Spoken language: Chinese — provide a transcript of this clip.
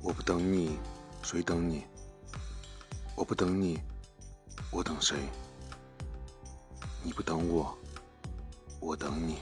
我不等你谁等你？我不等你我等谁？你不等我我等你。